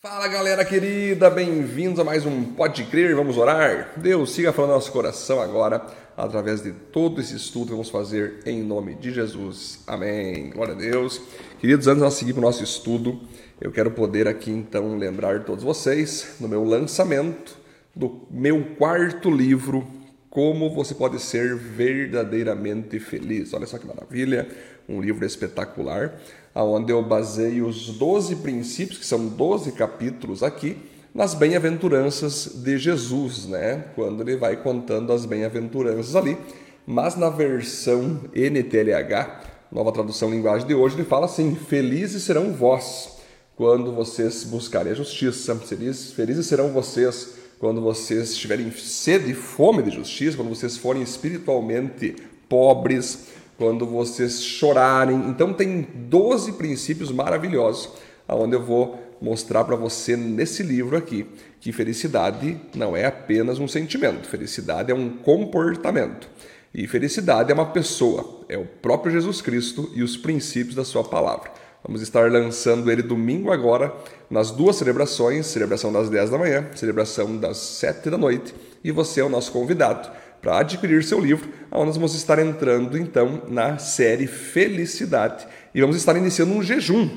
Fala galera querida, bem-vindos a mais um Pode Crer, vamos orar? Deus, siga falando no nosso coração agora, através de todo esse estudo que vamos fazer em nome de Jesus. Amém. Glória a Deus. Queridos, antes de nós seguir para o nosso estudo, eu quero poder aqui então lembrar todos vocês no meu lançamento do meu quarto livro, Como Você Pode Ser Verdadeiramente Feliz. Olha só que maravilha, um livro espetacular onde eu baseio os 12 princípios, que são 12 capítulos aqui, nas bem-aventuranças de Jesus, né? Quando ele vai contando as bem-aventuranças ali. Mas na versão NTLH, nova tradução linguagem de hoje, ele fala assim: Felizes serão vós quando vocês buscarem a justiça, felizes, felizes serão vocês quando vocês tiverem sede e fome de justiça, quando vocês forem espiritualmente pobres, quando vocês chorarem. Então tem 12 princípios maravilhosos, onde eu vou mostrar para você nesse livro aqui que felicidade não é apenas um sentimento, felicidade é um comportamento. E felicidade é uma pessoa, é o próprio Jesus Cristo e os princípios da sua palavra. Vamos estar lançando ele domingo agora, nas duas celebrações, celebração das 10 da manhã, celebração das 7 da noite, e você é o nosso convidado para adquirir seu livro, onde nós vamos estar entrando então na série Felicidade e vamos estar iniciando um jejum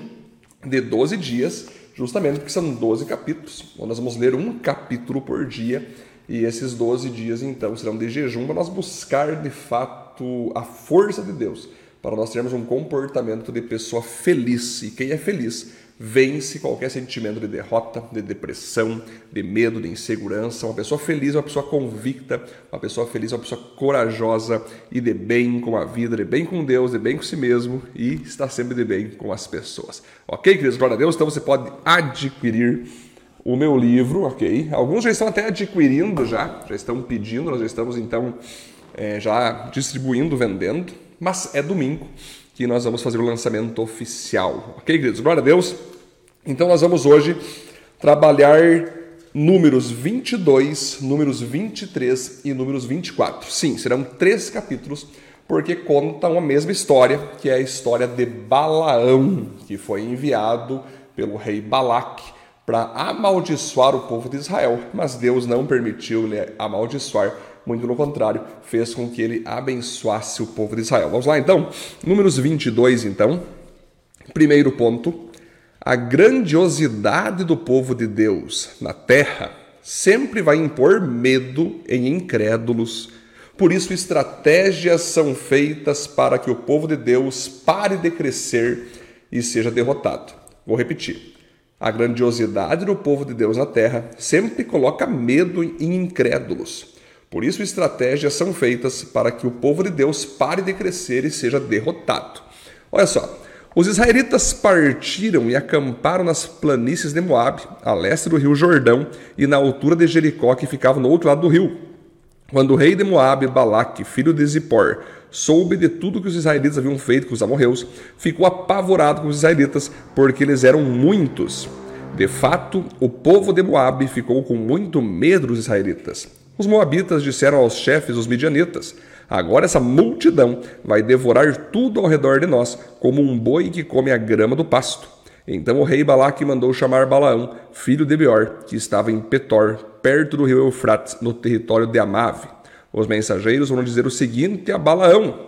de 12 dias, justamente porque são 12 capítulos, onde nós vamos ler um capítulo por dia e esses 12 dias então serão de jejum para nós buscar de fato a força de Deus, para nós termos um comportamento de pessoa feliz. E quem é feliz vence qualquer sentimento de derrota, de depressão, de medo, de insegurança. Uma pessoa feliz é uma pessoa convicta, uma pessoa feliz é uma pessoa corajosa e de bem com a vida, de bem com Deus, de bem com si mesmo e está sempre de bem com as pessoas. Ok, queridos? Glória a Deus. Então você pode adquirir o meu livro, ok? Alguns já estão até adquirindo já, já estão pedindo, nós já estamos então é, já distribuindo, vendendo, mas é domingo que nós vamos fazer o lançamento oficial. Ok, queridos? Glória a Deus. Então nós vamos hoje trabalhar números 22, números 23 e números 24. Sim, serão três capítulos, porque contam a mesma história, que é a história de Balaão, que foi enviado pelo rei Balaque para amaldiçoar o povo de Israel, mas Deus não permitiu-lhe amaldiçoar muito pelo contrário, fez com que ele abençoasse o povo de Israel. Vamos lá então, números 22 então. Primeiro ponto, a grandiosidade do povo de Deus na terra sempre vai impor medo em incrédulos. Por isso, estratégias são feitas para que o povo de Deus pare de crescer e seja derrotado. Vou repetir. A grandiosidade do povo de Deus na terra sempre coloca medo em incrédulos. Por isso, estratégias são feitas para que o povo de Deus pare de crescer e seja derrotado. Olha só, os israelitas partiram e acamparam nas planícies de Moabe, a leste do rio Jordão e na altura de Jericó, que ficava no outro lado do rio. Quando o rei de Moabe, Balaque, filho de Zippor, soube de tudo que os israelitas haviam feito com os amorreus, ficou apavorado com os israelitas, porque eles eram muitos. De fato, o povo de Moabe ficou com muito medo dos israelitas. Os moabitas disseram aos chefes, os midianitas: Agora essa multidão vai devorar tudo ao redor de nós, como um boi que come a grama do pasto. Então o rei Balaque mandou chamar Balaão, filho de Beor, que estava em Petor, perto do rio Eufrates, no território de Amave. Os mensageiros vão dizer o seguinte a Balaão: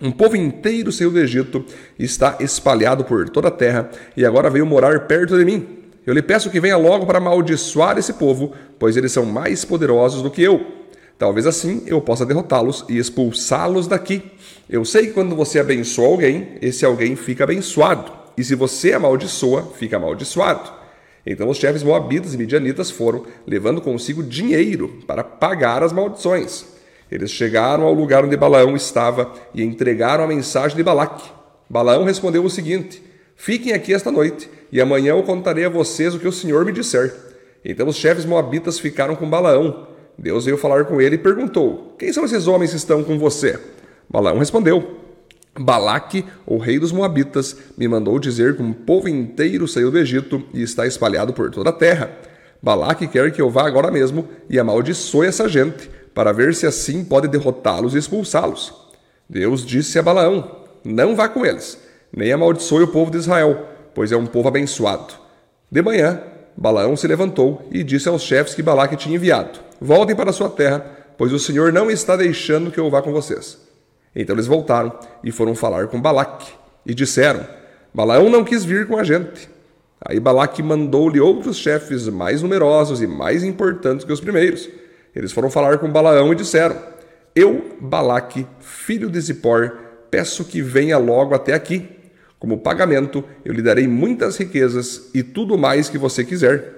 Um povo inteiro saiu do Egito, está espalhado por toda a terra e agora veio morar perto de mim. Eu lhe peço que venha logo para amaldiçoar esse povo, pois eles são mais poderosos do que eu. Talvez assim eu possa derrotá-los e expulsá-los daqui. Eu sei que quando você abençoa alguém, esse alguém fica abençoado. E se você amaldiçoa, fica amaldiçoado. Então os chefes moabitas e midianitas foram, levando consigo dinheiro para pagar as maldições. Eles chegaram ao lugar onde Balaão estava e entregaram a mensagem de Balaque. Balaão respondeu o seguinte: Fiquem aqui esta noite e amanhã eu contarei a vocês o que o Senhor me disser. Então os chefes moabitas ficaram com Balaão. Deus veio falar com ele e perguntou: Quem são esses homens que estão com você? Balaão respondeu: Balaque, o rei dos Moabitas, me mandou dizer que um povo inteiro saiu do Egito e está espalhado por toda a terra. Balaque quer que eu vá agora mesmo e amaldiçoe essa gente, para ver se assim pode derrotá-los e expulsá-los. Deus disse a Balaão: Não vá com eles, nem amaldiçoe o povo de Israel pois é um povo abençoado. De manhã, Balaão se levantou e disse aos chefes que Balaque tinha enviado: Voltem para sua terra, pois o Senhor não está deixando que eu vá com vocês. Então eles voltaram e foram falar com Balaque e disseram: Balaão não quis vir com a gente. Aí Balaque mandou-lhe outros chefes mais numerosos e mais importantes que os primeiros. Eles foram falar com Balaão e disseram: Eu, Balaque, filho de Zippor, peço que venha logo até aqui. Como pagamento, eu lhe darei muitas riquezas e tudo mais que você quiser.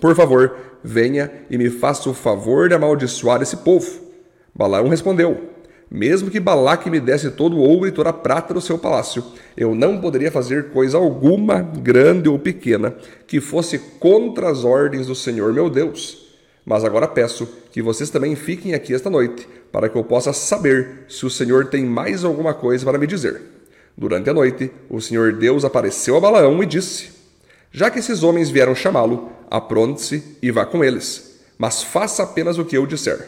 Por favor, venha e me faça o favor de amaldiçoar esse povo. Balaão respondeu: mesmo que Balaque me desse todo o ouro e toda a prata do seu palácio, eu não poderia fazer coisa alguma, grande ou pequena, que fosse contra as ordens do Senhor meu Deus. Mas agora peço que vocês também fiquem aqui esta noite, para que eu possa saber se o Senhor tem mais alguma coisa para me dizer. Durante a noite, o Senhor Deus apareceu a Balaão e disse: Já que esses homens vieram chamá-lo, apronte-se e vá com eles, mas faça apenas o que eu disser.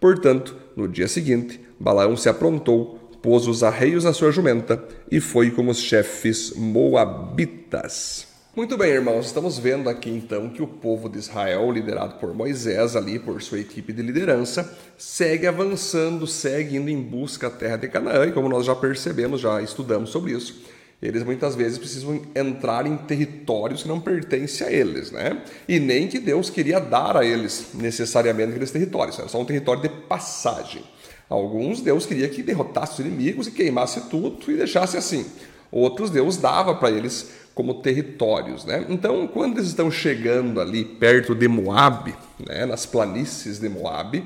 Portanto, no dia seguinte, Balaão se aprontou, pôs os arreios na sua jumenta e foi com os chefes moabitas. Muito bem, irmãos, estamos vendo aqui então que o povo de Israel, liderado por Moisés ali, por sua equipe de liderança, segue avançando, segue indo em busca da terra de Canaã, e como nós já percebemos, já estudamos sobre isso, eles muitas vezes precisam entrar em territórios que não pertencem a eles, né? E nem que Deus queria dar a eles necessariamente aqueles territórios, era só um território de passagem. Alguns Deus queria que derrotasse os inimigos e queimasse tudo e deixasse assim. Outros Deus dava para eles como territórios, né? Então, quando eles estão chegando ali perto de Moabe, né, nas planícies de Moabe,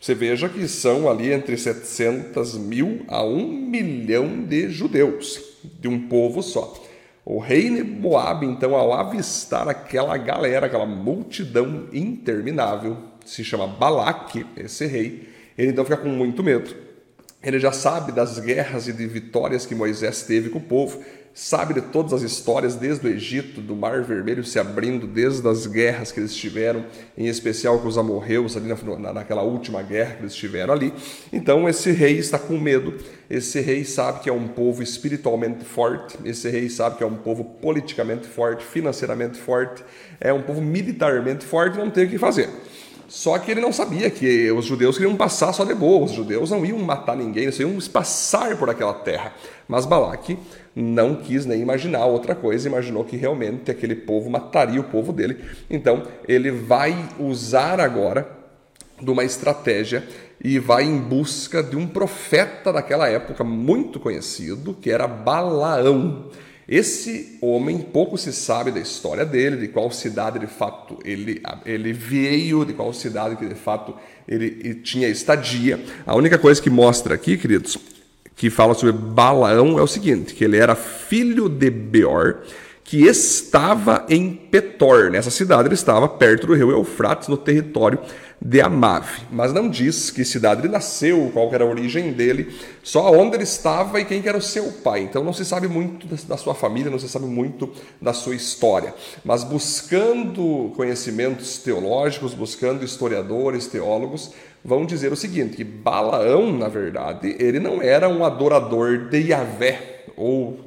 você veja que são ali entre 700 mil a 1 milhão de judeus, de um povo só. O rei de Moabe, então, ao avistar aquela galera, aquela multidão interminável, se chama Balaque, esse rei, ele então fica com muito medo. Ele já sabe das guerras e de vitórias que Moisés teve com o povo, sabe de todas as histórias desde o Egito, do Mar Vermelho se abrindo, desde as guerras que eles tiveram, em especial com os amorreus ali na, naquela última guerra que eles tiveram ali. Então esse rei está com medo, esse rei sabe que é um povo espiritualmente forte, esse rei sabe que é um povo politicamente forte, financeiramente forte, é um povo militarmente forte, não tem o que fazer. Só que ele não sabia que os judeus queriam passar só de boa, os judeus não iam matar ninguém, eles iam passar por aquela terra. Mas Balaque não quis nem imaginar outra coisa, imaginou que realmente aquele povo mataria o povo dele. Então ele vai usar agora de uma estratégia e vai em busca de um profeta daquela época muito conhecido, que era Balaão. Esse homem, pouco se sabe da história dele, de qual cidade de fato ele, ele veio, de qual cidade que de fato ele, ele tinha estadia. A única coisa que mostra aqui, queridos, que fala sobre Balaão é o seguinte, que ele era filho de Beor, que estava em Petor. Nessa cidade ele estava perto do rio Eufrates, no território de Amave. Mas não diz que cidade ele nasceu, qual era a origem dele, só onde ele estava e quem era o seu pai. Então não se sabe muito da sua família, não se sabe muito da sua história. Mas buscando conhecimentos teológicos, buscando historiadores, teólogos, vão dizer o seguinte, que Balaão, na verdade, ele não era um adorador de Yahvé, ou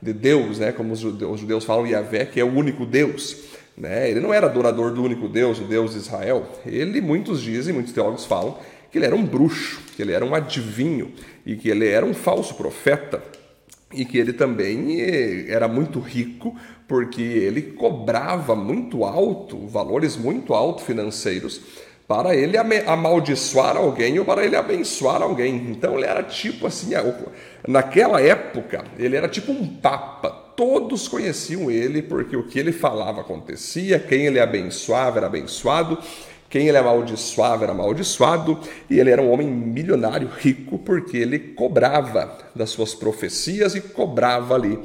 de Deus, né, como os judeus, falam Yahvé, que é o único Deus. Né? Ele não era adorador do único Deus, o Deus de Israel. Ele, muitos dizem, muitos teólogos falam, que ele era um bruxo, que ele era um adivinho e que ele era um falso profeta e que ele também eh, era muito rico porque ele cobrava muito alto, valores muito alto financeiros para ele amaldiçoar alguém ou para ele abençoar alguém. Então ele era tipo assim, naquela época, ele era tipo um papa. Todos conheciam ele porque o que ele falava acontecia, quem ele abençoava era abençoado, quem ele amaldiçoava era amaldiçoado, e ele era um homem milionário, rico, porque ele cobrava das suas profecias e cobrava ali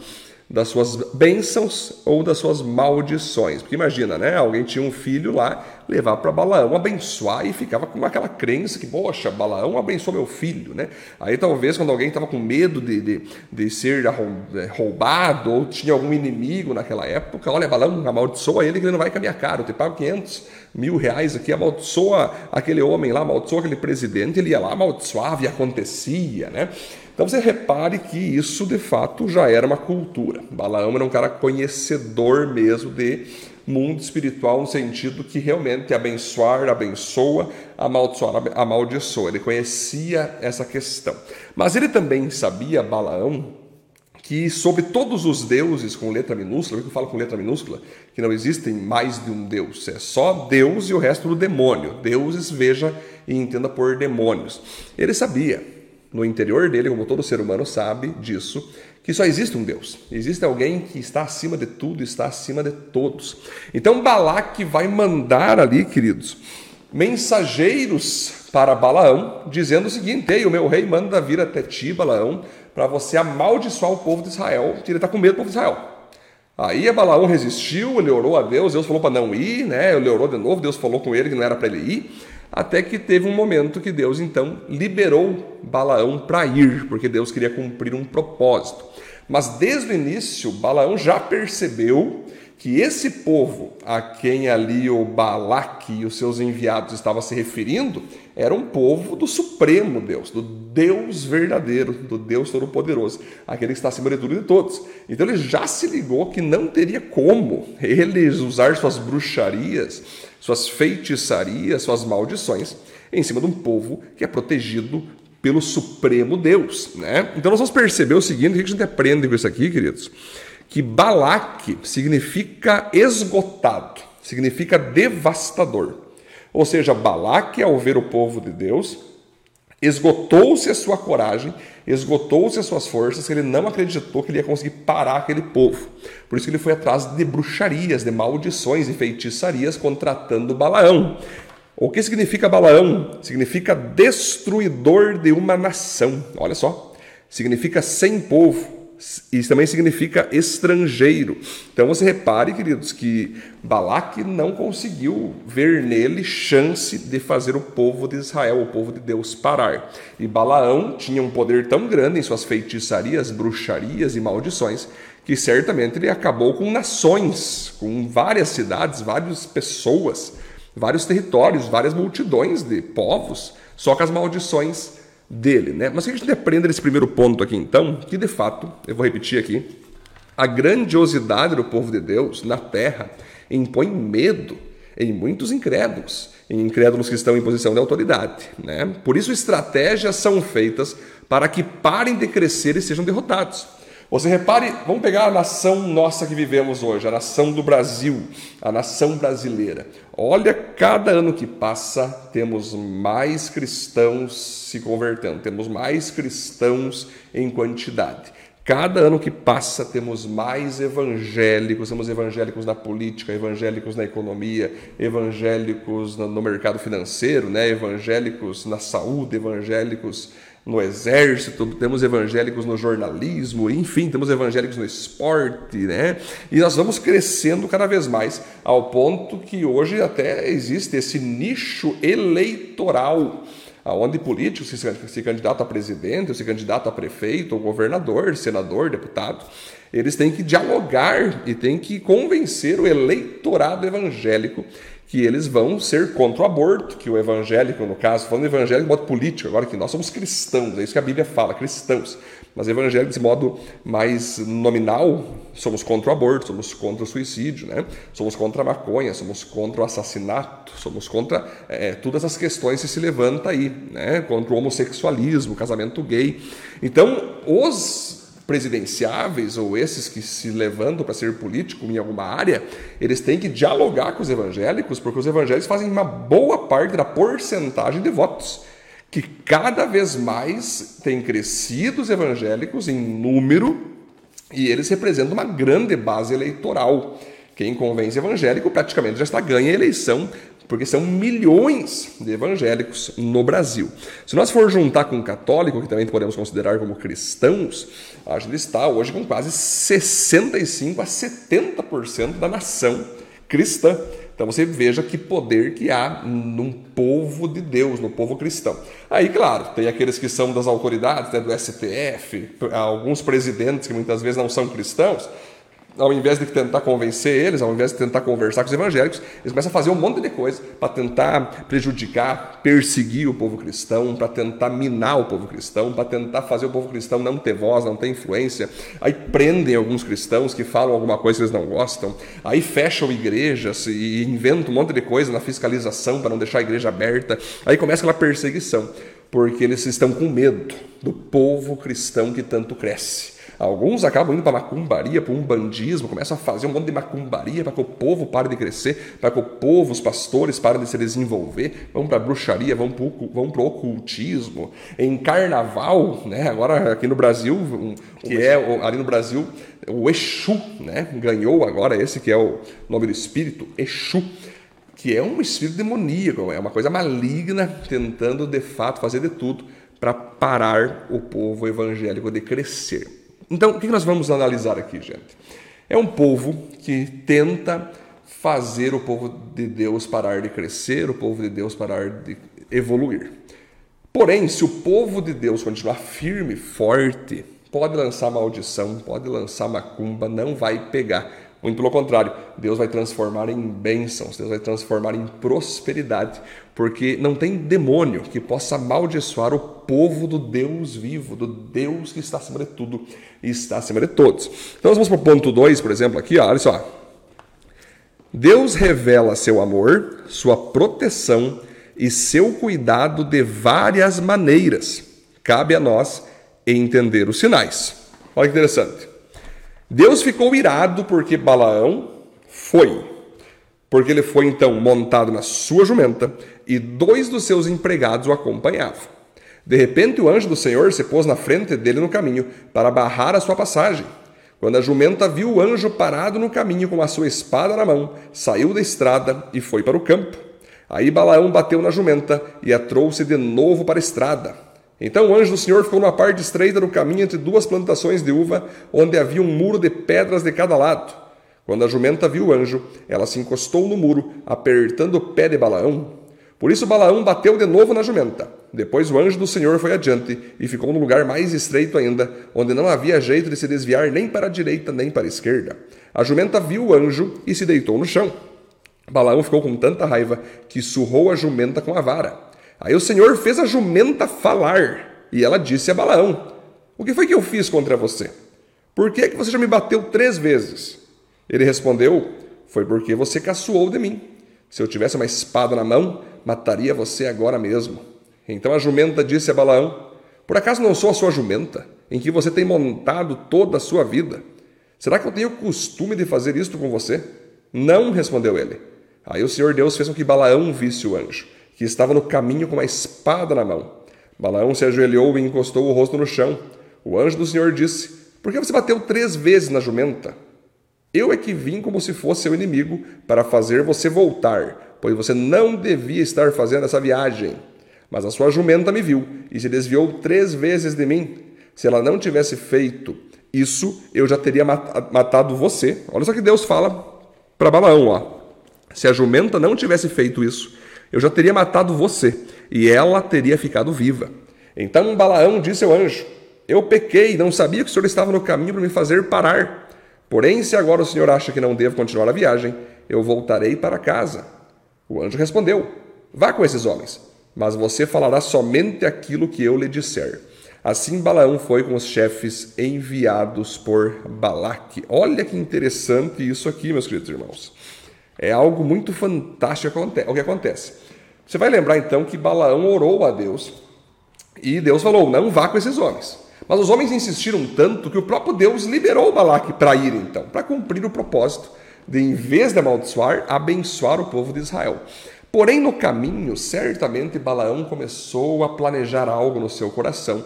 das suas bênçãos ou das suas maldições. Porque imagina, né? Alguém tinha um filho lá, levar para Balaão abençoar e ficava com aquela crença que, poxa, Balaão abençoou meu filho, né? Aí talvez quando alguém estava com medo de, de, de, ser é, roubado ou tinha algum inimigo naquela época, olha, Balaão amaldiçoa ele que ele não vai com a minha cara, eu te pago 500 mil reais aqui, amaldiçoa aquele homem lá, amaldiçoa aquele presidente, ele ia lá, amaldiçoava e acontecia, né? Então você repare que isso de fato já era uma cultura. Balaão era um cara conhecedor mesmo de mundo espiritual no sentido que realmente abençoar abençoa, amaldiçoar amaldiçoa. Ele conhecia essa questão. Mas ele também sabia, Balaão, que sobre todos os deuses com letra minúscula, que eu falo com letra minúscula, que não existem mais de um deus, é só Deus e o resto do demônio. Deuses, veja e entenda por demônios. Ele sabia, no interior dele, como todo ser humano sabe disso, que só existe um Deus. Existe alguém que está acima de tudo, está acima de todos. Então Balaque vai mandar ali, queridos, mensageiros para Balaão, dizendo o seguinte: Ei, o meu rei manda vir até ti, Balaão, para você amaldiçoar o povo de Israel, que ele está com medo do povo de Israel. Aí Balaão resistiu, ele orou a Deus, Deus falou para não ir, né? Ele orou de novo, Deus falou com ele que não era para ele ir, até que teve um momento que Deus então liberou Balaão para ir, porque Deus queria cumprir um propósito. Mas desde o início, Balaão já percebeu que esse povo a quem ali o Balaque e os seus enviados estavam se referindo era um povo do Supremo Deus, do Deus verdadeiro, do Deus Todo-Poderoso, aquele que está acima de tudo e de todos. Então ele já se ligou que não teria como eles usar suas bruxarias, suas feitiçarias, suas maldições em cima de um povo que é protegido pelo Supremo Deus. Né? Então nós vamos perceber o seguinte: o que a gente aprende com isso aqui, queridos? Que Balaque significa esgotado, significa devastador. Ou seja, Balaque, ao ver o povo de Deus, esgotou-se a sua coragem, esgotou-se as suas forças, ele não acreditou que ele ia conseguir parar aquele povo. Por isso que ele foi atrás de bruxarias, de maldições e feitiçarias, contratando Balaão. O que significa Balaão? Significa destruidor de uma nação. Olha só. Significa sem povo. Isso também significa estrangeiro. Então você repare, queridos, que Balaque não conseguiu ver nele chance de fazer o povo de Israel, o povo de Deus, parar. E Balaão tinha um poder tão grande em suas feitiçarias, bruxarias e maldições, que certamente ele acabou com nações, com várias cidades, várias pessoas vários territórios, várias multidões de povos, só com as maldições dele. Né? Mas que a gente aprende nesse primeiro ponto aqui, então, que de fato, eu vou repetir aqui, a grandiosidade do povo de Deus na terra impõe medo em muitos incrédulos, em incrédulos que estão em posição de autoridade. Né? Por isso, estratégias são feitas para que parem de crescer e sejam derrotados. Você repare, vamos pegar a nação nossa que vivemos hoje, a nação do Brasil, a nação brasileira. Olha, cada ano que passa, temos mais cristãos se convertendo, temos mais cristãos em quantidade. Cada ano que passa, temos mais evangélicos, temos evangélicos na política, evangélicos na economia, evangélicos no mercado financeiro, né? evangélicos na saúde, evangélicos no exército, temos evangélicos no jornalismo, enfim, temos evangélicos no esporte, né? E nós vamos crescendo cada vez mais, ao ponto que hoje até existe esse nicho eleitoral, onde políticos se, candidatam a presidente, se candidatam a prefeito, ou governador, senador, deputado, eles têm que dialogar e têm que convencer o eleitorado evangélico que eles vão ser contra o aborto, que o evangélico, no caso, falando evangélico de modo político, agora que nós somos cristãos, é isso que a Bíblia fala, cristãos. Mas evangélicos de modo mais nominal, somos contra o aborto, somos contra o suicídio, né? somos contra a maconha, somos contra o assassinato, somos contra é, todas as questões que se levanta aí, né? contra o homossexualismo, o casamento gay. Então, os presidenciáveis ou esses que se levantam para ser político em alguma área, eles têm que dialogar com os evangélicos, porque os evangélicos fazem uma boa parte da porcentagem de votos, que cada vez mais tem crescido os evangélicos em número e eles representam uma grande base eleitoral. Quem convence evangélico praticamente já está ganha a eleição porque são milhões de evangélicos no Brasil. Se nós for juntar com o católico, que também podemos considerar como cristãos, a gente está hoje com quase 65 a 70% da nação cristã. Então você veja que poder que há num povo de Deus, no povo cristão. Aí, claro, tem aqueles que são das autoridades, né, do STF, alguns presidentes que muitas vezes não são cristãos, ao invés de tentar convencer eles, ao invés de tentar conversar com os evangélicos, eles começam a fazer um monte de coisa para tentar prejudicar, perseguir o povo cristão, para tentar minar o povo cristão, para tentar fazer o povo cristão não ter voz, não ter influência. Aí prendem alguns cristãos que falam alguma coisa que eles não gostam, aí fecham igrejas e inventam um monte de coisa na fiscalização para não deixar a igreja aberta. Aí começa aquela perseguição, porque eles estão com medo do povo cristão que tanto cresce. Alguns acabam indo para macumbaria, para um bandismo, começam a fazer um monte de macumbaria para que o povo pare de crescer, para que o povo, os pastores, parem de se desenvolver, vão para bruxaria, vão para o ocultismo. Em carnaval, né, agora aqui no Brasil, que é ali no Brasil, o Exu, né, ganhou agora esse que é o nome do espírito, Exu que é um espírito demoníaco, é uma coisa maligna, tentando de fato fazer de tudo para parar o povo evangélico de crescer. Então, o que nós vamos analisar aqui, gente? É um povo que tenta fazer o povo de Deus parar de crescer, o povo de Deus parar de evoluir. Porém, se o povo de Deus continuar firme, forte, pode lançar maldição, pode lançar macumba, não vai pegar. Muito pelo contrário, Deus vai transformar em bênçãos, Deus vai transformar em prosperidade, porque não tem demônio que possa amaldiçoar o povo do Deus vivo, do Deus que está acima de tudo e está acima de todos. Então nós vamos para o ponto 2, por exemplo, aqui, ó, olha só. Deus revela seu amor, sua proteção e seu cuidado de várias maneiras. Cabe a nós entender os sinais. Olha que interessante. Deus ficou irado porque Balaão foi. Porque ele foi então montado na sua jumenta e dois dos seus empregados o acompanhavam. De repente, o anjo do Senhor se pôs na frente dele no caminho para barrar a sua passagem. Quando a jumenta viu o anjo parado no caminho com a sua espada na mão, saiu da estrada e foi para o campo. Aí Balaão bateu na jumenta e a trouxe de novo para a estrada. Então o anjo do Senhor ficou numa parte estreita do caminho entre duas plantações de uva, onde havia um muro de pedras de cada lado. Quando a jumenta viu o anjo, ela se encostou no muro, apertando o pé de Balaão. Por isso Balaão bateu de novo na jumenta. Depois o anjo do Senhor foi adiante e ficou no lugar mais estreito ainda, onde não havia jeito de se desviar nem para a direita nem para a esquerda. A jumenta viu o anjo e se deitou no chão. Balaão ficou com tanta raiva que surrou a jumenta com a vara. Aí o Senhor fez a jumenta falar, e ela disse a Balaão: O que foi que eu fiz contra você? Por que, é que você já me bateu três vezes? Ele respondeu: Foi porque você caçoou de mim. Se eu tivesse uma espada na mão, mataria você agora mesmo. Então a jumenta disse a Balaão: Por acaso não sou a sua jumenta, em que você tem montado toda a sua vida? Será que eu tenho costume de fazer isto com você? Não, respondeu ele. Aí o Senhor Deus fez com que Balaão visse o anjo que estava no caminho com uma espada na mão. Balaão se ajoelhou e encostou o rosto no chão. O anjo do Senhor disse: Por que você bateu três vezes na jumenta? Eu é que vim como se fosse seu inimigo para fazer você voltar, pois você não devia estar fazendo essa viagem. Mas a sua jumenta me viu e se desviou três vezes de mim. Se ela não tivesse feito isso, eu já teria matado você. Olha só que Deus fala para Balaão, ó. Se a jumenta não tivesse feito isso, eu já teria matado você, e ela teria ficado viva. Então Balaão disse ao anjo: Eu pequei, não sabia que o senhor estava no caminho para me fazer parar. Porém, se agora o senhor acha que não devo continuar a viagem, eu voltarei para casa. O anjo respondeu: Vá com esses homens, mas você falará somente aquilo que eu lhe disser. Assim Balaão foi com os chefes enviados por Balaque. Olha que interessante isso aqui, meus queridos irmãos. É algo muito fantástico o que acontece. Você vai lembrar então que Balaão orou a Deus e Deus falou: não vá com esses homens. Mas os homens insistiram tanto que o próprio Deus liberou Balaque para ir então, para cumprir o propósito de, em vez de amaldiçoar, abençoar o povo de Israel. Porém, no caminho, certamente Balaão começou a planejar algo no seu coração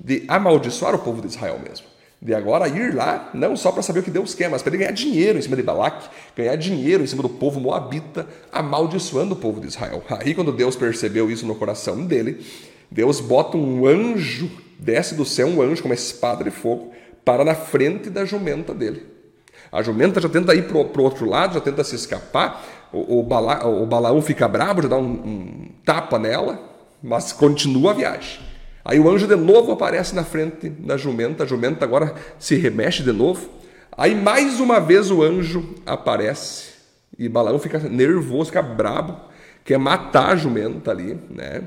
de amaldiçoar o povo de Israel mesmo de agora ir lá, não só para saber o que Deus quer, mas para ele ganhar dinheiro em cima de Balaque, ganhar dinheiro em cima do povo moabita, amaldiçoando o povo de Israel. Aí, quando Deus percebeu isso no coração dele, Deus bota um anjo, desce do céu um anjo com uma espada de fogo, para na frente da jumenta dele. A jumenta já tenta ir para o outro lado, já tenta se escapar, o, o, Bala, o Balaão fica bravo, já dá um, um tapa nela, mas continua a viagem. Aí o anjo de novo aparece na frente da jumenta, a jumenta agora se remexe de novo. Aí mais uma vez o anjo aparece e Balaão fica nervoso, fica brabo, quer matar a jumenta ali, né?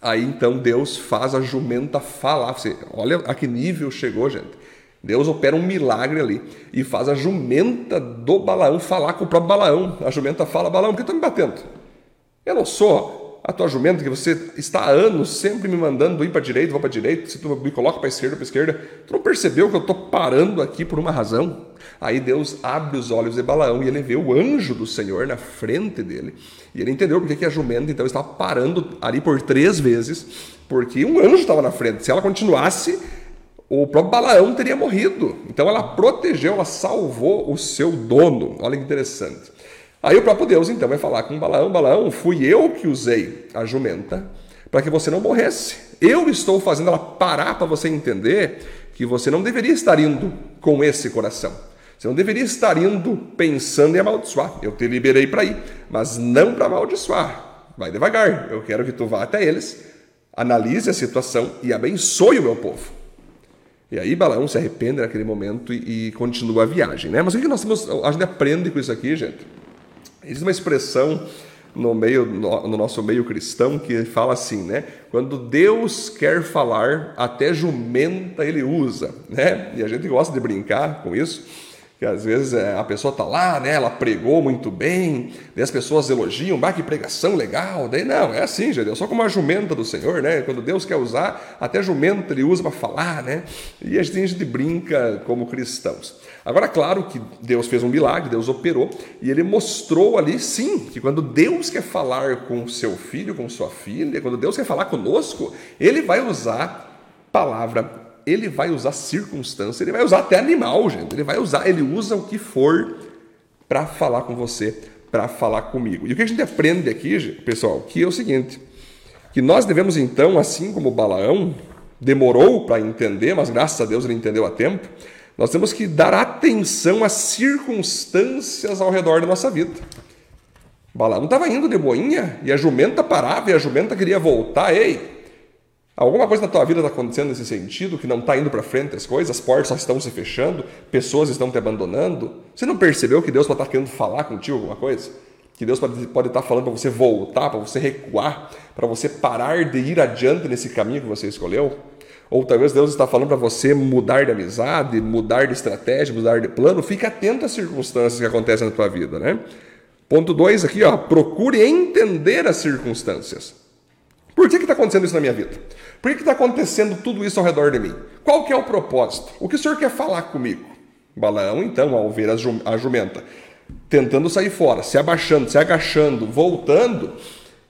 Aí então Deus faz a jumenta falar. Você, olha a que nível chegou, gente. Deus opera um milagre ali e faz a jumenta do Balaão falar com o próprio Balaão. A jumenta fala: Balaão, por que está me batendo? Eu não sou a tua jumenta que você está há anos sempre me mandando ir para a direita, vou para a direita, se tu me coloca para a esquerda, para a esquerda. Tu não percebeu que eu estou parando aqui por uma razão? Aí Deus abre os olhos de Balaão e ele vê o anjo do Senhor na frente dele. E ele entendeu porque que a jumenta então estava parando ali por três vezes, porque um anjo estava na frente. Se ela continuasse, o próprio Balaão teria morrido. Então ela protegeu, ela salvou o seu dono. Olha que interessante. Aí o próprio Deus então vai falar com Balaão: Balaão, fui eu que usei a jumenta para que você não morresse. Eu estou fazendo ela parar para você entender que você não deveria estar indo com esse coração. Você não deveria estar indo pensando em amaldiçoar. Eu te liberei para ir, mas não para amaldiçoar. Vai devagar. Eu quero que tu vá até eles, analise a situação e abençoe o meu povo. E aí Balaão se arrepende naquele momento e, e continua a viagem. Né? Mas o que nós temos, a gente aprende com isso aqui, gente? Existe uma expressão no, meio, no, no, nosso meio cristão que fala assim, né? Quando Deus quer falar, até jumenta ele usa, né? E a gente gosta de brincar com isso que às vezes é, a pessoa está lá, né, ela pregou muito bem, daí as pessoas elogiam, bah, que pregação legal, daí não, é assim, é só como a jumenta do Senhor, né, quando Deus quer usar, até jumenta ele usa para falar, né, e a gente, a gente brinca como cristãos. Agora, claro que Deus fez um milagre, Deus operou, e ele mostrou ali, sim, que quando Deus quer falar com seu filho, com sua filha, quando Deus quer falar conosco, ele vai usar palavra ele vai usar circunstância, ele vai usar até animal, gente. Ele vai usar, ele usa o que for para falar com você, para falar comigo. E o que a gente aprende aqui, pessoal, que é o seguinte, que nós devemos então, assim como Balaão demorou para entender, mas graças a Deus ele entendeu a tempo, nós temos que dar atenção às circunstâncias ao redor da nossa vida. Balaão estava indo de boinha e a jumenta parava e a jumenta queria voltar. Ei, Alguma coisa na tua vida está acontecendo nesse sentido, que não está indo para frente as coisas, as portas estão se fechando, pessoas estão te abandonando? Você não percebeu que Deus pode estar tá querendo falar contigo alguma coisa? Que Deus pode, pode estar tá falando para você voltar, para você recuar, para você parar de ir adiante nesse caminho que você escolheu? Ou talvez Deus está falando para você mudar de amizade, mudar de estratégia, mudar de plano. Fique atento às circunstâncias que acontecem na tua vida, né? Ponto 2 aqui, ó, procure entender as circunstâncias. Por que está acontecendo isso na minha vida? Por que está acontecendo tudo isso ao redor de mim? Qual que é o propósito? O que o senhor quer falar comigo? Balaão, então, ao ver a jumenta tentando sair fora, se abaixando, se agachando, voltando,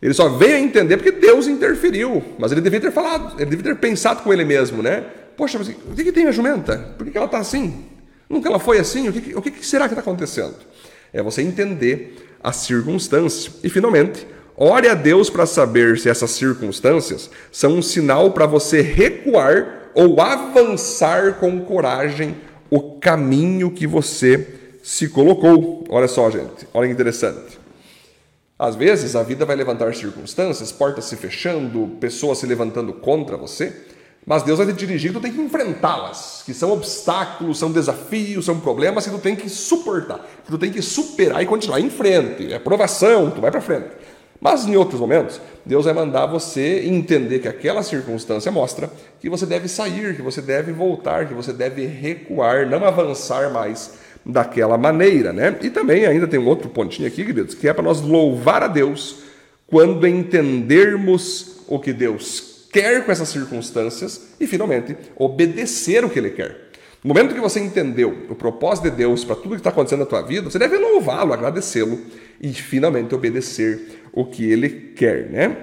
ele só veio a entender porque Deus interferiu. Mas ele devia ter falado, ele devia ter pensado com ele mesmo, né? Poxa, mas o que, que tem a jumenta? Por que ela está assim? Nunca ela foi assim? O que, o que será que está acontecendo? É você entender a circunstância. E, finalmente, Ore a Deus para saber se essas circunstâncias são um sinal para você recuar ou avançar com coragem o caminho que você se colocou. Olha só, gente, olha que interessante. Às vezes a vida vai levantar circunstâncias, portas se fechando, pessoas se levantando contra você, mas Deus vai te dirigir, tu tem que enfrentá-las, que são obstáculos, são desafios, são problemas que tu tem que suportar, que tu tem que superar e continuar em frente. É provação, tu vai para frente. Mas em outros momentos, Deus vai mandar você entender que aquela circunstância mostra que você deve sair, que você deve voltar, que você deve recuar, não avançar mais daquela maneira, né? E também ainda tem um outro pontinho aqui, queridos, que é para nós louvar a Deus quando entendermos o que Deus quer com essas circunstâncias e finalmente obedecer o que ele quer. No momento que você entendeu o propósito de Deus para tudo que está acontecendo na tua vida, você deve louvá-lo, agradecê-lo e finalmente obedecer o que ele quer, né?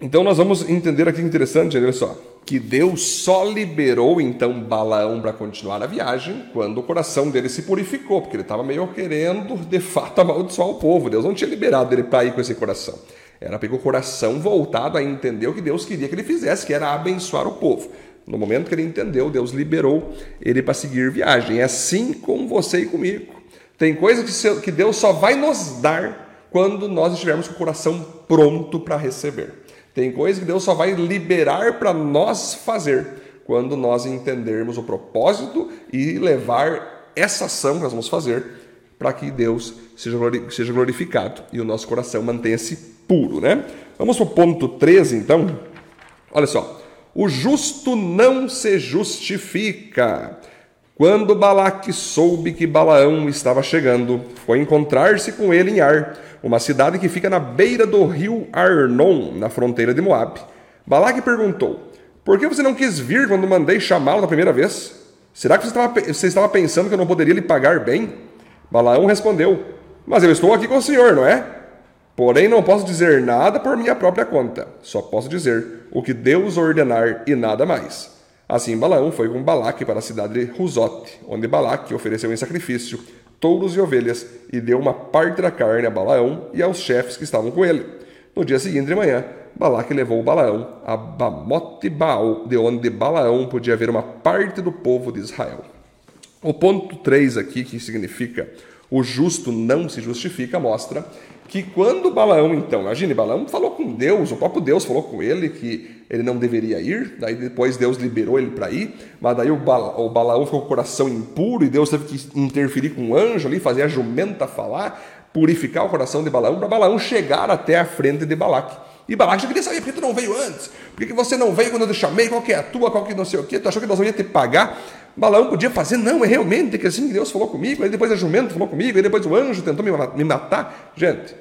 Então nós vamos entender aqui interessante, olha só, que Deus só liberou então Balaão para continuar a viagem quando o coração dele se purificou, porque ele estava meio querendo de fato amaldiçoar o povo. Deus não tinha liberado ele para ir com esse coração. Era para o coração voltado a entender o que Deus queria que ele fizesse, que era abençoar o povo. No momento que ele entendeu, Deus liberou ele para seguir viagem. É assim com você e comigo. Tem coisas que Deus só vai nos dar quando nós estivermos com o coração pronto para receber. Tem coisa que Deus só vai liberar para nós fazer quando nós entendermos o propósito e levar essa ação que nós vamos fazer para que Deus seja glorificado e o nosso coração mantenha-se puro, né? Vamos para o ponto 13, então. Olha só. O justo não se justifica. Quando Balaque soube que Balaão estava chegando, foi encontrar-se com ele em Ar, uma cidade que fica na beira do rio Arnon, na fronteira de Moabe. Balaque perguntou: Por que você não quis vir quando mandei chamá-lo da primeira vez? Será que você estava, você estava pensando que eu não poderia lhe pagar bem? Balaão respondeu: Mas eu estou aqui com o senhor, não é? Porém, não posso dizer nada por minha própria conta, só posso dizer o que Deus ordenar e nada mais. Assim Balaão foi com Balaque para a cidade de Ruzote, onde Balaque ofereceu em sacrifício touros e ovelhas e deu uma parte da carne a Balaão e aos chefes que estavam com ele. No dia seguinte de manhã, Balaque levou Balaão a Bamote Baal, de onde Balaão podia ver uma parte do povo de Israel. O ponto 3 aqui, que significa o justo não se justifica, mostra que quando Balaão, então, imagine, Balaão falou com Deus, o próprio Deus falou com ele que ele não deveria ir, daí depois Deus liberou ele para ir, mas daí o, o Balaão ficou com o coração impuro e Deus teve que interferir com um anjo ali, fazer a jumenta falar, purificar o coração de Balaão, para Balaão chegar até a frente de Balaque. E Balaque já queria saber, por que tu não veio antes? Por que você não veio quando eu te chamei? Qual que é a tua? Qual que não sei o quê? Tu achou que nós íamos te pagar? Balaão podia fazer, não, é realmente que assim Deus falou comigo, aí depois a jumenta falou comigo, aí depois o anjo tentou me matar. Gente,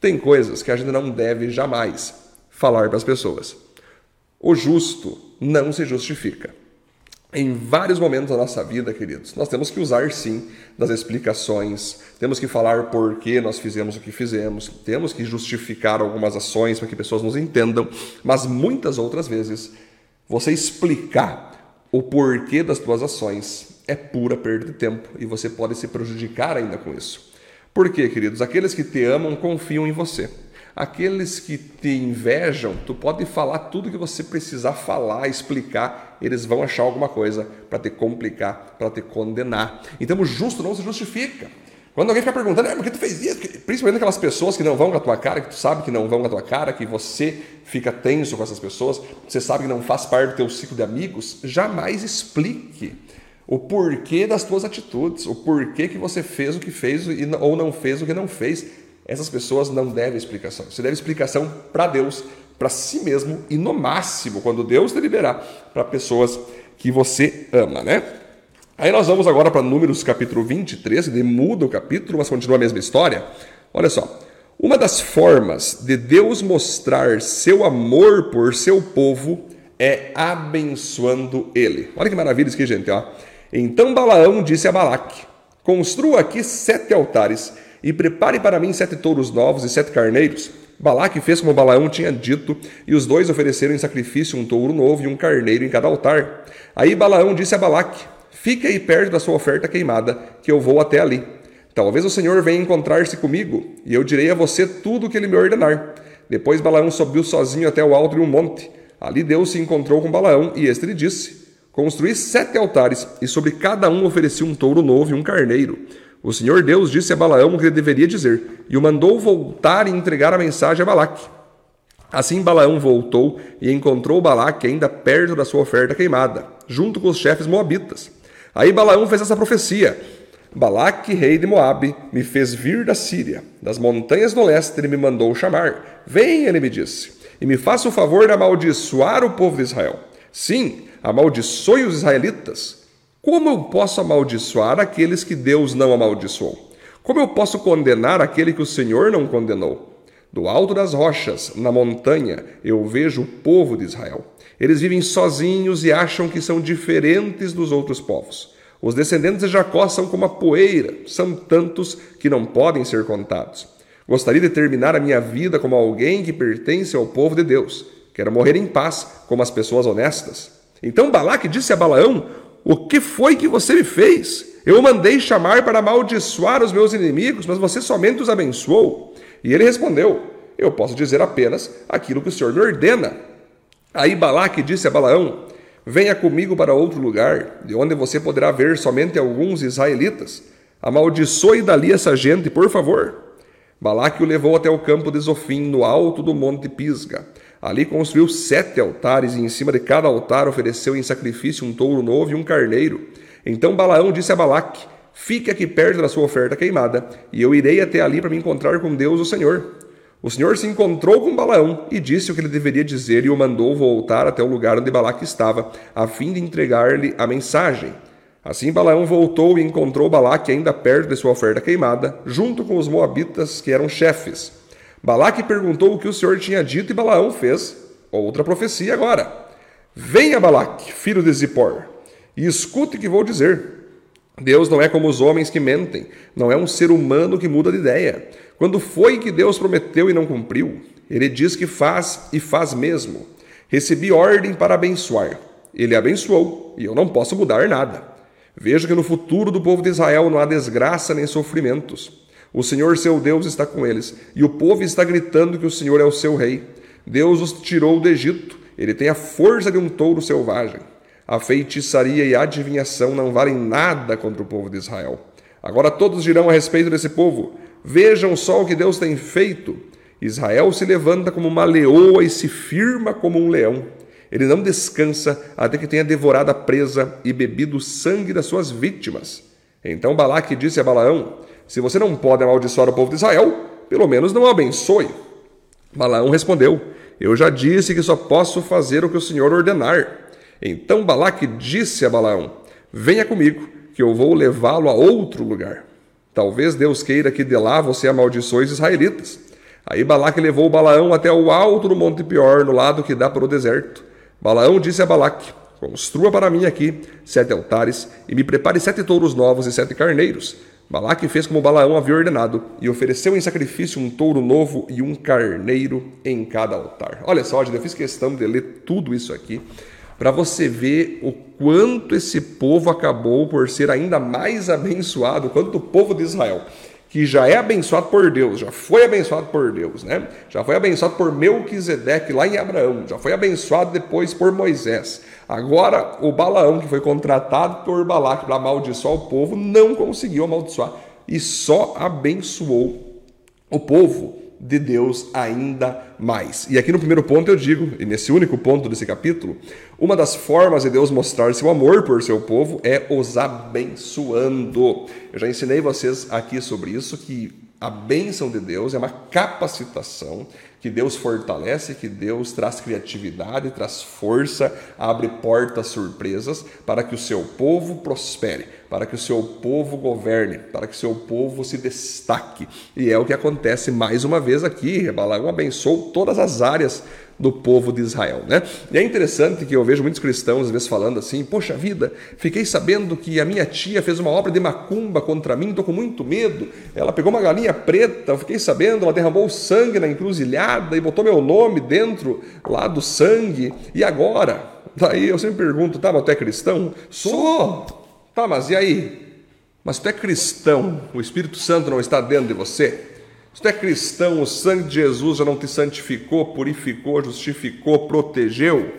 tem coisas que a gente não deve jamais falar para as pessoas. O justo não se justifica. Em vários momentos da nossa vida, queridos, nós temos que usar sim das explicações, temos que falar por que nós fizemos o que fizemos, temos que justificar algumas ações para que pessoas nos entendam, mas muitas outras vezes você explicar o porquê das tuas ações é pura perda de tempo e você pode se prejudicar ainda com isso. Por quê, queridos? Aqueles que te amam confiam em você. Aqueles que te invejam, tu pode falar tudo que você precisar falar, explicar, eles vão achar alguma coisa para te complicar, para te condenar. Então o justo não se justifica. Quando alguém fica perguntando, é, por que tu fez isso? Principalmente aquelas pessoas que não vão com a tua cara, que tu sabe que não vão com a tua cara, que você fica tenso com essas pessoas, você sabe que não faz parte do teu ciclo de amigos, jamais explique o porquê das tuas atitudes, o porquê que você fez o que fez ou não fez o que não fez. Essas pessoas não devem explicação. Você deve explicação para Deus, para si mesmo e no máximo, quando Deus te liberar, para pessoas que você ama, né? Aí nós vamos agora para Números capítulo 23, ele muda o capítulo, mas continua a mesma história. Olha só. Uma das formas de Deus mostrar seu amor por seu povo é abençoando ele. Olha que maravilha isso aqui, gente. Ó. Então Balaão disse a Balaque: Construa aqui sete altares e prepare para mim sete touros novos e sete carneiros. Balaque fez como Balaão tinha dito, e os dois ofereceram em sacrifício um touro novo e um carneiro em cada altar. Aí Balaão disse a Balaque: Fique aí perto da sua oferta queimada, que eu vou até ali. Talvez o Senhor venha encontrar-se comigo, e eu direi a você tudo o que ele me ordenar. Depois Balaão subiu sozinho até o alto de um monte. Ali Deus se encontrou com Balaão, e este lhe disse: Construí sete altares, e sobre cada um ofereci um touro novo e um carneiro. O Senhor Deus disse a Balaão o que ele deveria dizer, e o mandou voltar e entregar a mensagem a Balaque. Assim Balaão voltou e encontrou Balaque ainda perto da sua oferta queimada, junto com os chefes moabitas. Aí Balaão fez essa profecia: Balaque, rei de Moabe, me fez vir da Síria, das montanhas do leste ele me mandou chamar. Vem, ele me disse, e me faça o favor de amaldiçoar o povo de Israel. Sim, amaldiçoe os israelitas. Como eu posso amaldiçoar aqueles que Deus não amaldiçoou? Como eu posso condenar aquele que o Senhor não condenou? Do alto das rochas, na montanha, eu vejo o povo de Israel. Eles vivem sozinhos e acham que são diferentes dos outros povos. Os descendentes de Jacó são como a poeira, são tantos que não podem ser contados. Gostaria de terminar a minha vida como alguém que pertence ao povo de Deus. Quero morrer em paz, como as pessoas honestas. Então Balaque disse a Balaão: O que foi que você me fez? Eu o mandei chamar para amaldiçoar os meus inimigos, mas você somente os abençoou. E ele respondeu: Eu posso dizer apenas aquilo que o Senhor me ordena. Aí Balaque disse a Balaão: Venha comigo para outro lugar, de onde você poderá ver somente alguns israelitas. Amaldiçoe dali essa gente, por favor. Balaque o levou até o campo de Zofim, no alto do monte Pisga. Ali construiu sete altares, e em cima de cada altar ofereceu em sacrifício um touro novo e um carneiro. Então Balaão disse a Balaque: Fique aqui perto da sua oferta queimada, e eu irei até ali para me encontrar com Deus, o Senhor. O Senhor se encontrou com Balaão e disse o que ele deveria dizer e o mandou voltar até o lugar onde Balaque estava, a fim de entregar-lhe a mensagem. Assim Balaão voltou e encontrou Balaque ainda perto de sua oferta queimada, junto com os moabitas que eram chefes. Balaque perguntou o que o Senhor tinha dito e Balaão fez outra profecia agora. Venha, Balaque, filho de Zippor, e escute o que vou dizer. Deus não é como os homens que mentem, não é um ser humano que muda de ideia. Quando foi que Deus prometeu e não cumpriu? Ele diz que faz e faz mesmo. Recebi ordem para abençoar. Ele abençoou e eu não posso mudar nada. Vejo que no futuro do povo de Israel não há desgraça nem sofrimentos. O Senhor seu Deus está com eles, e o povo está gritando que o Senhor é o seu rei. Deus os tirou do Egito, ele tem a força de um touro selvagem. A feitiçaria e a adivinhação não valem nada contra o povo de Israel. Agora todos dirão a respeito desse povo: Vejam só o que Deus tem feito. Israel se levanta como uma leoa e se firma como um leão. Ele não descansa até que tenha devorado a presa e bebido o sangue das suas vítimas. Então Balaque disse a Balaão: Se você não pode amaldiçoar o povo de Israel, pelo menos não o abençoe. Balaão respondeu: Eu já disse que só posso fazer o que o Senhor ordenar. Então Balaque disse a Balaão: Venha comigo, que eu vou levá-lo a outro lugar. Talvez Deus queira que de lá você amaldiçoe os israelitas. Aí Balaque levou Balaão até o alto do Monte Pior, no lado que dá para o deserto. Balaão disse a Balaque: Construa para mim aqui sete altares e me prepare sete touros novos e sete carneiros. Balaque fez como Balaão havia ordenado e ofereceu em sacrifício um touro novo e um carneiro em cada altar. Olha só, eu fiz questão de ler tudo isso aqui para você ver o quanto esse povo acabou por ser ainda mais abençoado, quanto o povo de Israel que já é abençoado por Deus, já foi abençoado por Deus, né? Já foi abençoado por Melquisedeque lá em Abraão, já foi abençoado depois por Moisés. Agora, o Balaão, que foi contratado por Balaque para amaldiçoar o povo, não conseguiu amaldiçoar e só abençoou o povo de Deus ainda mais. E aqui no primeiro ponto eu digo, e nesse único ponto desse capítulo, uma das formas de Deus mostrar seu amor por seu povo é os abençoando. Eu já ensinei vocês aqui sobre isso que a bênção de Deus é uma capacitação que Deus fortalece, que Deus traz criatividade, traz força, abre portas surpresas para que o seu povo prospere, para que o seu povo governe, para que o seu povo se destaque. E é o que acontece mais uma vez aqui. Balaão abençoou todas as áreas do povo de Israel. Né? E é interessante que eu vejo muitos cristãos às vezes falando assim: Poxa vida, fiquei sabendo que a minha tia fez uma obra de macumba contra mim, estou com muito medo. Ela pegou uma galinha preta, eu fiquei sabendo, ela derramou sangue na encruzilhada e botou meu nome dentro lá do sangue. E agora? Daí eu sempre pergunto: Tá, mas tu é cristão? Sou! Tá, mas e aí? Mas tu é cristão, o Espírito Santo não está dentro de você? Se tu é cristão, o sangue de Jesus já não te santificou, purificou, justificou, protegeu.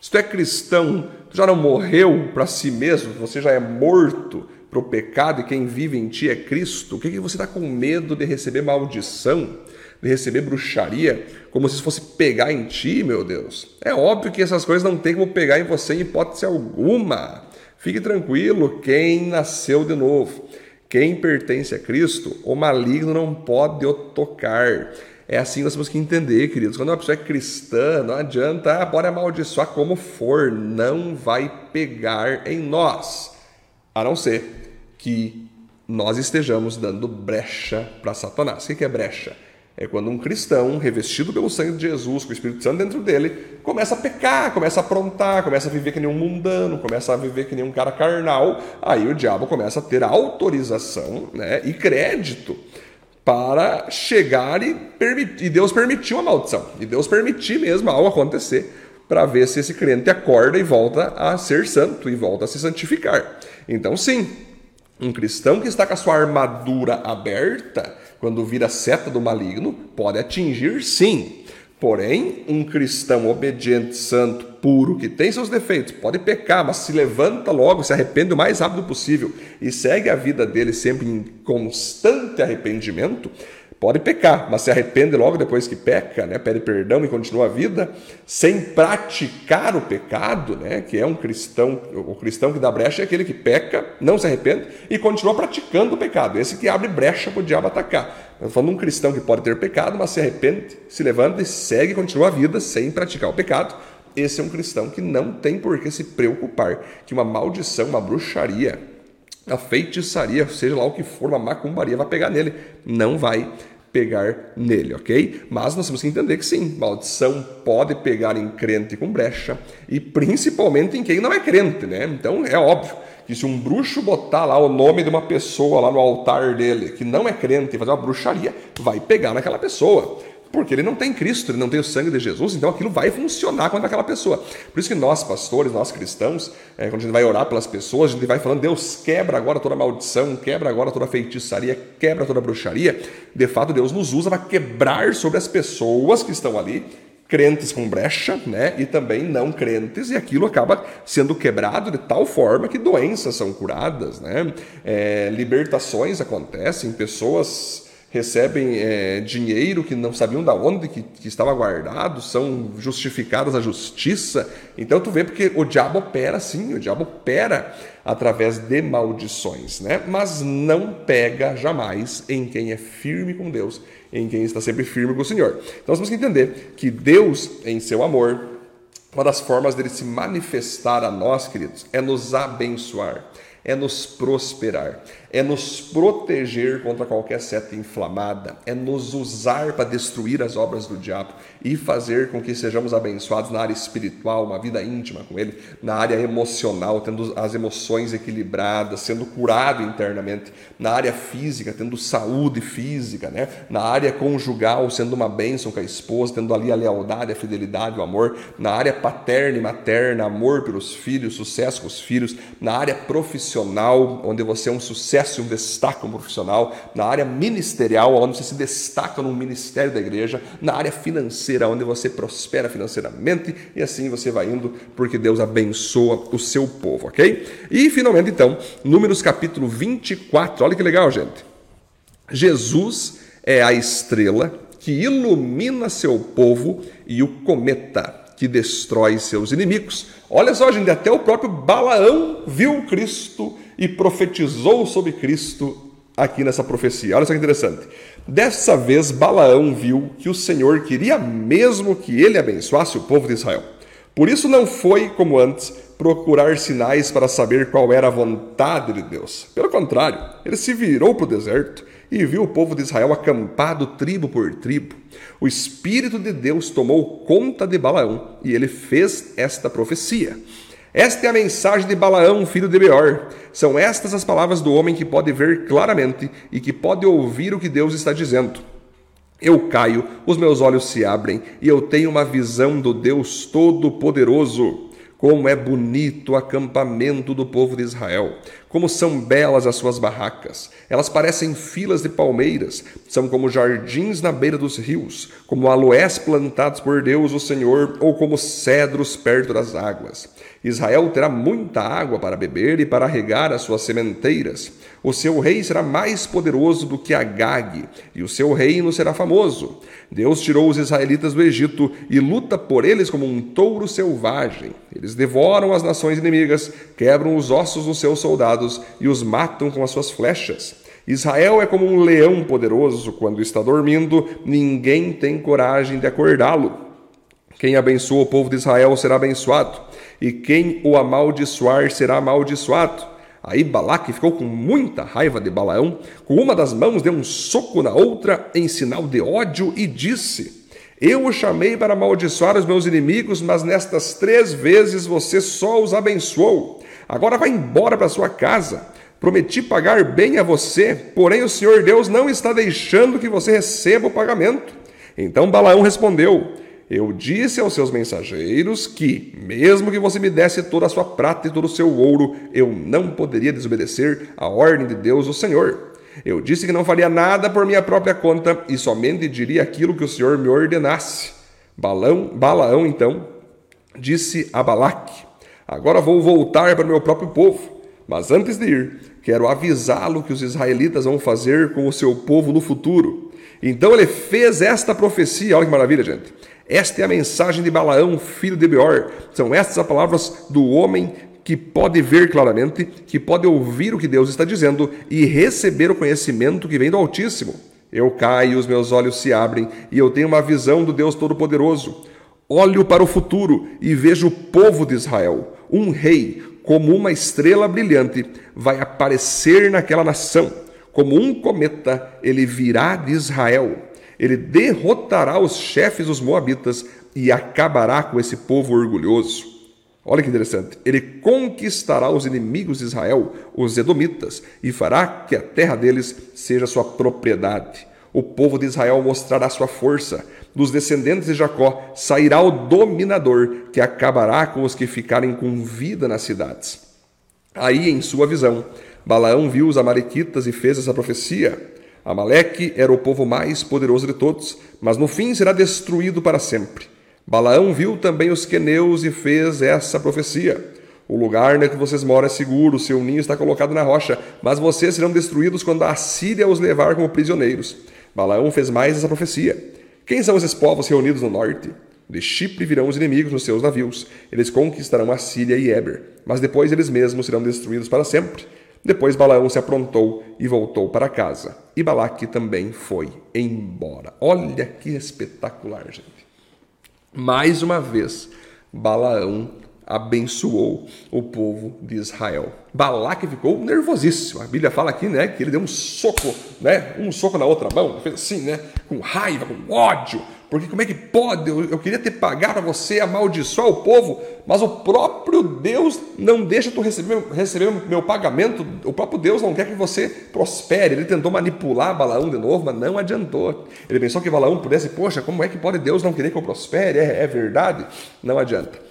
Se tu é cristão, tu já não morreu para si mesmo, você já é morto para o pecado e quem vive em ti é Cristo. O que, que você está com medo de receber maldição, de receber bruxaria, como se fosse pegar em ti, meu Deus? É óbvio que essas coisas não tem como pegar em você em hipótese alguma. Fique tranquilo, quem nasceu de novo quem pertence a Cristo, o maligno não pode o tocar. É assim que nós temos que entender, queridos. Quando uma pessoa é cristã, não adianta, ah, pode amaldiçoar como for, não vai pegar em nós. A não ser que nós estejamos dando brecha para Satanás. O que é brecha? É quando um cristão, revestido pelo sangue de Jesus, com o Espírito Santo dentro dele, começa a pecar, começa a aprontar, começa a viver que nem um mundano, começa a viver que nem um cara carnal. Aí o diabo começa a ter autorização né, e crédito para chegar e, e Deus permitiu a maldição. E Deus permitiu mesmo algo acontecer para ver se esse crente acorda e volta a ser santo e volta a se santificar. Então, sim, um cristão que está com a sua armadura aberta quando vira seta do maligno, pode atingir sim. Porém, um cristão obediente, santo, puro, que tem seus defeitos, pode pecar, mas se levanta logo, se arrepende o mais rápido possível e segue a vida dele sempre em constante arrependimento, Pode pecar, mas se arrepende logo depois que peca, né? pede perdão e continua a vida, sem praticar o pecado, né? que é um cristão, o cristão que dá brecha é aquele que peca, não se arrepende e continua praticando o pecado. Esse que abre brecha para o diabo atacar. Estou falando de um cristão que pode ter pecado, mas se arrepende, se levanta e segue e continua a vida sem praticar o pecado. Esse é um cristão que não tem por que se preocupar que uma maldição, uma bruxaria, a feitiçaria, seja lá o que for, uma macumbaria, vai pegar nele. Não vai pegar nele, ok? Mas nós temos que entender que sim, maldição pode pegar em crente com brecha e principalmente em quem não é crente, né? Então é óbvio que se um bruxo botar lá o nome de uma pessoa lá no altar dele que não é crente e fazer uma bruxaria, vai pegar naquela pessoa. Porque ele não tem Cristo, ele não tem o sangue de Jesus, então aquilo vai funcionar contra aquela pessoa. Por isso que nós, pastores, nós cristãos, é, quando a gente vai orar pelas pessoas, a gente vai falando, Deus quebra agora toda maldição, quebra agora toda feitiçaria, quebra toda bruxaria. De fato, Deus nos usa para quebrar sobre as pessoas que estão ali, crentes com brecha, né? E também não crentes, e aquilo acaba sendo quebrado de tal forma que doenças são curadas, né? É, libertações acontecem, pessoas recebem é, dinheiro que não sabiam da onde que, que, estava guardado, são justificadas a justiça. Então tu vê porque o diabo opera sim, o diabo opera através de maldições, né? Mas não pega jamais em quem é firme com Deus, em quem está sempre firme com o Senhor. Então nós temos que entender que Deus, em seu amor, uma das formas dele se manifestar a nós, queridos, é nos abençoar, é nos prosperar, é nos proteger contra qualquer seta inflamada, é nos usar para destruir as obras do diabo e fazer com que sejamos abençoados na área espiritual, uma vida íntima com Ele, na área emocional, tendo as emoções equilibradas, sendo curado internamente, na área física, tendo saúde física, né? na área conjugal, sendo uma bênção com a esposa, tendo ali a lealdade, a fidelidade, o amor, na área paterna e materna, amor pelos filhos, sucesso com os filhos, na área profissional, onde você é um sucesso cresce, um destaque profissional, na área ministerial, onde você se destaca no ministério da igreja, na área financeira, onde você prospera financeiramente, e assim você vai indo, porque Deus abençoa o seu povo, ok? E finalmente, então, Números capítulo 24, olha que legal, gente. Jesus é a estrela que ilumina seu povo e o cometa que destrói seus inimigos. Olha só, gente, até o próprio Balaão viu Cristo e profetizou sobre Cristo aqui nessa profecia. Olha só que interessante. Dessa vez, Balaão viu que o Senhor queria mesmo que ele abençoasse o povo de Israel. Por isso não foi, como antes, procurar sinais para saber qual era a vontade de Deus. Pelo contrário, ele se virou para o deserto e viu o povo de Israel acampado tribo por tribo. O Espírito de Deus tomou conta de Balaão e ele fez esta profecia. Esta é a mensagem de Balaão, filho de Beor. São estas as palavras do homem que pode ver claramente e que pode ouvir o que Deus está dizendo. Eu caio, os meus olhos se abrem e eu tenho uma visão do Deus Todo-Poderoso. Como é bonito o acampamento do povo de Israel! Como são belas as suas barracas! Elas parecem filas de palmeiras, são como jardins na beira dos rios, como aloés plantados por Deus o Senhor, ou como cedros perto das águas. Israel terá muita água para beber e para regar as suas sementeiras. O seu rei será mais poderoso do que Agag, e o seu reino será famoso. Deus tirou os israelitas do Egito e luta por eles como um touro selvagem. Eles devoram as nações inimigas, quebram os ossos dos seus soldados e os matam com as suas flechas. Israel é como um leão poderoso, quando está dormindo, ninguém tem coragem de acordá-lo. Quem abençoa o povo de Israel será abençoado, e quem o amaldiçoar será amaldiçoado. Aí Balaque ficou com muita raiva de Balaão, com uma das mãos deu um soco na outra em sinal de ódio e disse: Eu o chamei para amaldiçoar os meus inimigos, mas nestas três vezes você só os abençoou. Agora vá embora para sua casa. Prometi pagar bem a você, porém o Senhor Deus não está deixando que você receba o pagamento. Então Balaão respondeu: eu disse aos seus mensageiros que, mesmo que você me desse toda a sua prata e todo o seu ouro, eu não poderia desobedecer a ordem de Deus, o Senhor. Eu disse que não faria nada por minha própria conta e somente diria aquilo que o Senhor me ordenasse. Balão, Balaão, então, disse a Balaque: Agora vou voltar para o meu próprio povo. Mas antes de ir, quero avisá-lo que os israelitas vão fazer com o seu povo no futuro. Então ele fez esta profecia, olha que maravilha, gente. Esta é a mensagem de Balaão, filho de Beor. São estas as palavras do homem que pode ver claramente, que pode ouvir o que Deus está dizendo e receber o conhecimento que vem do Altíssimo. Eu caio, os meus olhos se abrem e eu tenho uma visão do Deus Todo-Poderoso. Olho para o futuro e vejo o povo de Israel, um rei, como uma estrela brilhante, vai aparecer naquela nação. Como um cometa, ele virá de Israel. Ele derrotará os chefes dos Moabitas e acabará com esse povo orgulhoso. Olha que interessante. Ele conquistará os inimigos de Israel, os Edomitas, e fará que a terra deles seja sua propriedade. O povo de Israel mostrará sua força. Dos descendentes de Jacó sairá o dominador, que acabará com os que ficarem com vida nas cidades. Aí, em sua visão, Balaão viu os Amalequitas e fez essa profecia. Amaleque era o povo mais poderoso de todos, mas no fim será destruído para sempre. Balaão viu também os queneus e fez essa profecia. O lugar onde vocês moram é seguro, seu ninho está colocado na rocha, mas vocês serão destruídos quando a Síria os levar como prisioneiros. Balaão fez mais essa profecia. Quem são esses povos reunidos no norte? De Chipre virão os inimigos nos seus navios. Eles conquistarão a Síria e Eber, mas depois eles mesmos serão destruídos para sempre. Depois Balaão se aprontou e voltou para casa. E Balaque também foi embora. Olha que espetacular, gente. Mais uma vez, Balaão abençoou o povo de Israel. Balaque ficou nervosíssimo. A Bíblia fala aqui, né, que ele deu um soco, né, um soco na outra mão, fez assim, né, com raiva, com ódio, porque como é que pode? Eu, eu queria ter pagar para você amaldiçoar o povo, mas o próprio Deus não deixa tu receber, receber meu pagamento. O próprio Deus não quer que você prospere. Ele tentou manipular Balaão de novo, mas não adiantou. Ele pensou que Balaão pudesse, poxa, como é que pode Deus não querer que eu prospere? É, é verdade? Não adianta.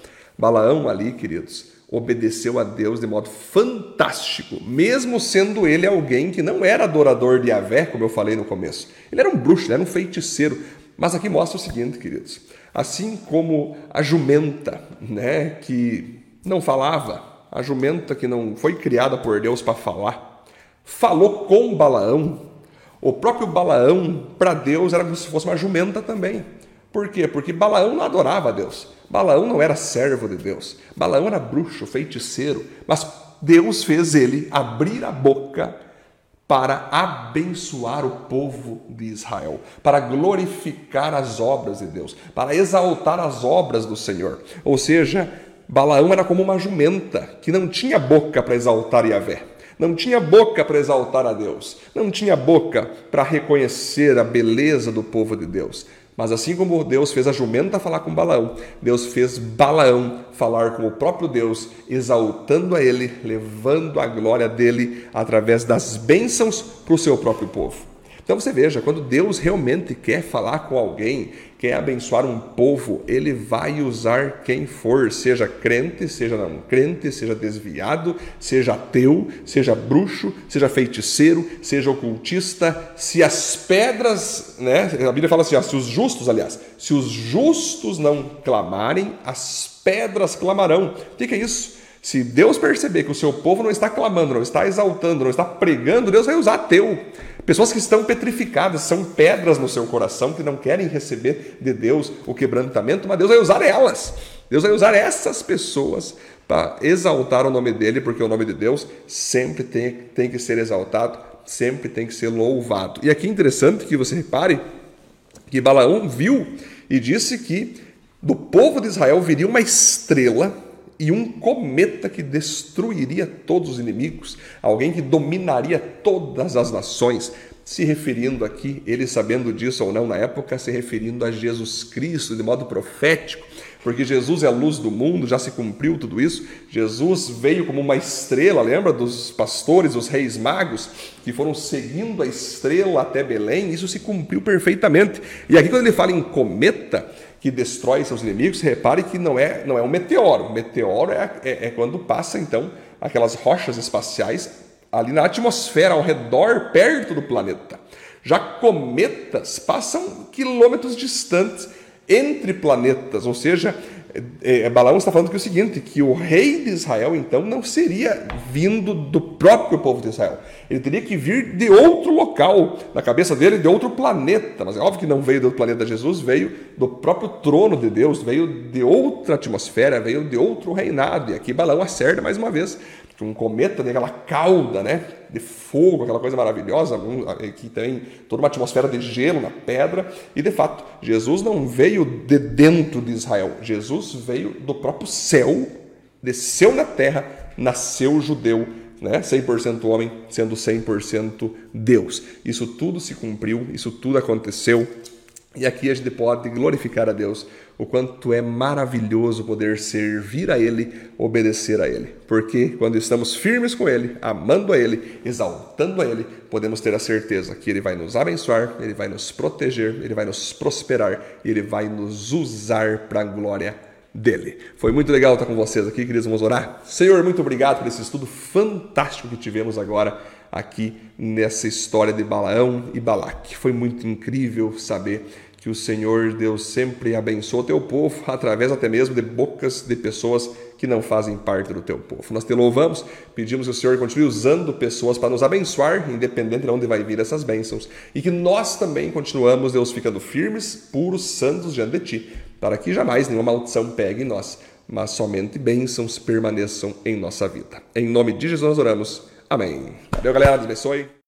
Balaão ali, queridos, obedeceu a Deus de modo fantástico, mesmo sendo ele alguém que não era adorador de Yahvé, como eu falei no começo. Ele era um bruxo, ele era um feiticeiro, mas aqui mostra o seguinte, queridos: assim como a jumenta, né, que não falava, a jumenta que não foi criada por Deus para falar, falou com Balaão. O próprio Balaão, para Deus, era como se fosse uma jumenta também. Por quê? Porque Balaão não adorava a Deus. Balaão não era servo de Deus. Balaão era bruxo, feiticeiro. Mas Deus fez ele abrir a boca para abençoar o povo de Israel, para glorificar as obras de Deus, para exaltar as obras do Senhor. Ou seja, Balaão era como uma jumenta que não tinha boca para exaltar Yahvé, não tinha boca para exaltar a Deus, não tinha boca para reconhecer a beleza do povo de Deus. Mas assim como Deus fez a jumenta falar com Balaão, Deus fez Balaão falar com o próprio Deus, exaltando a ele, levando a glória dele através das bênçãos para o seu próprio povo. Então você veja, quando Deus realmente quer falar com alguém, quer abençoar um povo, ele vai usar quem for, seja crente, seja não crente, seja desviado, seja ateu, seja bruxo, seja feiticeiro, seja ocultista. Se as pedras, né? A Bíblia fala assim: ó, se os justos, aliás, se os justos não clamarem, as pedras clamarão. O que é isso? Se Deus perceber que o seu povo não está clamando, não está exaltando, não está pregando, Deus vai usar ateu. Pessoas que estão petrificadas, são pedras no seu coração, que não querem receber de Deus o quebrantamento, mas Deus vai usar elas. Deus vai usar essas pessoas para exaltar o nome dele, porque o nome de Deus sempre tem, tem que ser exaltado, sempre tem que ser louvado. E aqui é interessante que você repare que Balaão viu e disse que do povo de Israel viria uma estrela e um cometa que destruiria todos os inimigos, alguém que dominaria todas as nações, se referindo aqui, ele sabendo disso ou não na época, se referindo a Jesus Cristo de modo profético, porque Jesus é a luz do mundo, já se cumpriu tudo isso. Jesus veio como uma estrela, lembra dos pastores, os reis magos, que foram seguindo a estrela até Belém? Isso se cumpriu perfeitamente. E aqui, quando ele fala em cometa, que destrói seus inimigos, repare que não é, não é um meteoro. Meteoro é, é, é quando passa, então, aquelas rochas espaciais ali na atmosfera, ao redor, perto do planeta. Já cometas passam quilômetros distantes entre planetas, ou seja, é, é, Balaão está falando que é o seguinte, que o rei de Israel, então, não seria vindo do próprio povo de Israel. Ele teria que vir de outro local, na cabeça dele, de outro planeta. Mas é óbvio que não veio do planeta Jesus, veio do próprio trono de Deus, veio de outra atmosfera, veio de outro reinado. E aqui Balaão acerta mais uma vez que um cometa tem aquela cauda, né, de fogo, aquela coisa maravilhosa, que tem toda uma atmosfera de gelo na pedra, e de fato, Jesus não veio de dentro de Israel, Jesus veio do próprio céu, desceu na terra, nasceu judeu, né? 100% homem, sendo 100% Deus. Isso tudo se cumpriu, isso tudo aconteceu e aqui a gente pode glorificar a Deus, o quanto é maravilhoso poder servir a Ele, obedecer a Ele. Porque quando estamos firmes com Ele, amando a Ele, exaltando a Ele, podemos ter a certeza que Ele vai nos abençoar, Ele vai nos proteger, Ele vai nos prosperar Ele vai nos usar para a glória dele. Foi muito legal estar com vocês aqui, queridos. Vamos orar? Senhor, muito obrigado por esse estudo fantástico que tivemos agora aqui nessa história de Balaão e Balaque. Foi muito incrível saber que o Senhor Deus sempre abençoa teu povo através até mesmo de bocas de pessoas que não fazem parte do teu povo. Nós te louvamos, pedimos que o Senhor continue usando pessoas para nos abençoar, independente de onde vai vir essas bênçãos, e que nós também continuamos, Deus, ficando firmes, puros, santos diante de ti, para que jamais nenhuma maldição pegue em nós, mas somente bênçãos permaneçam em nossa vida. Em nome de Jesus nós oramos. Amém. Valeu, galera. Deus abençoe.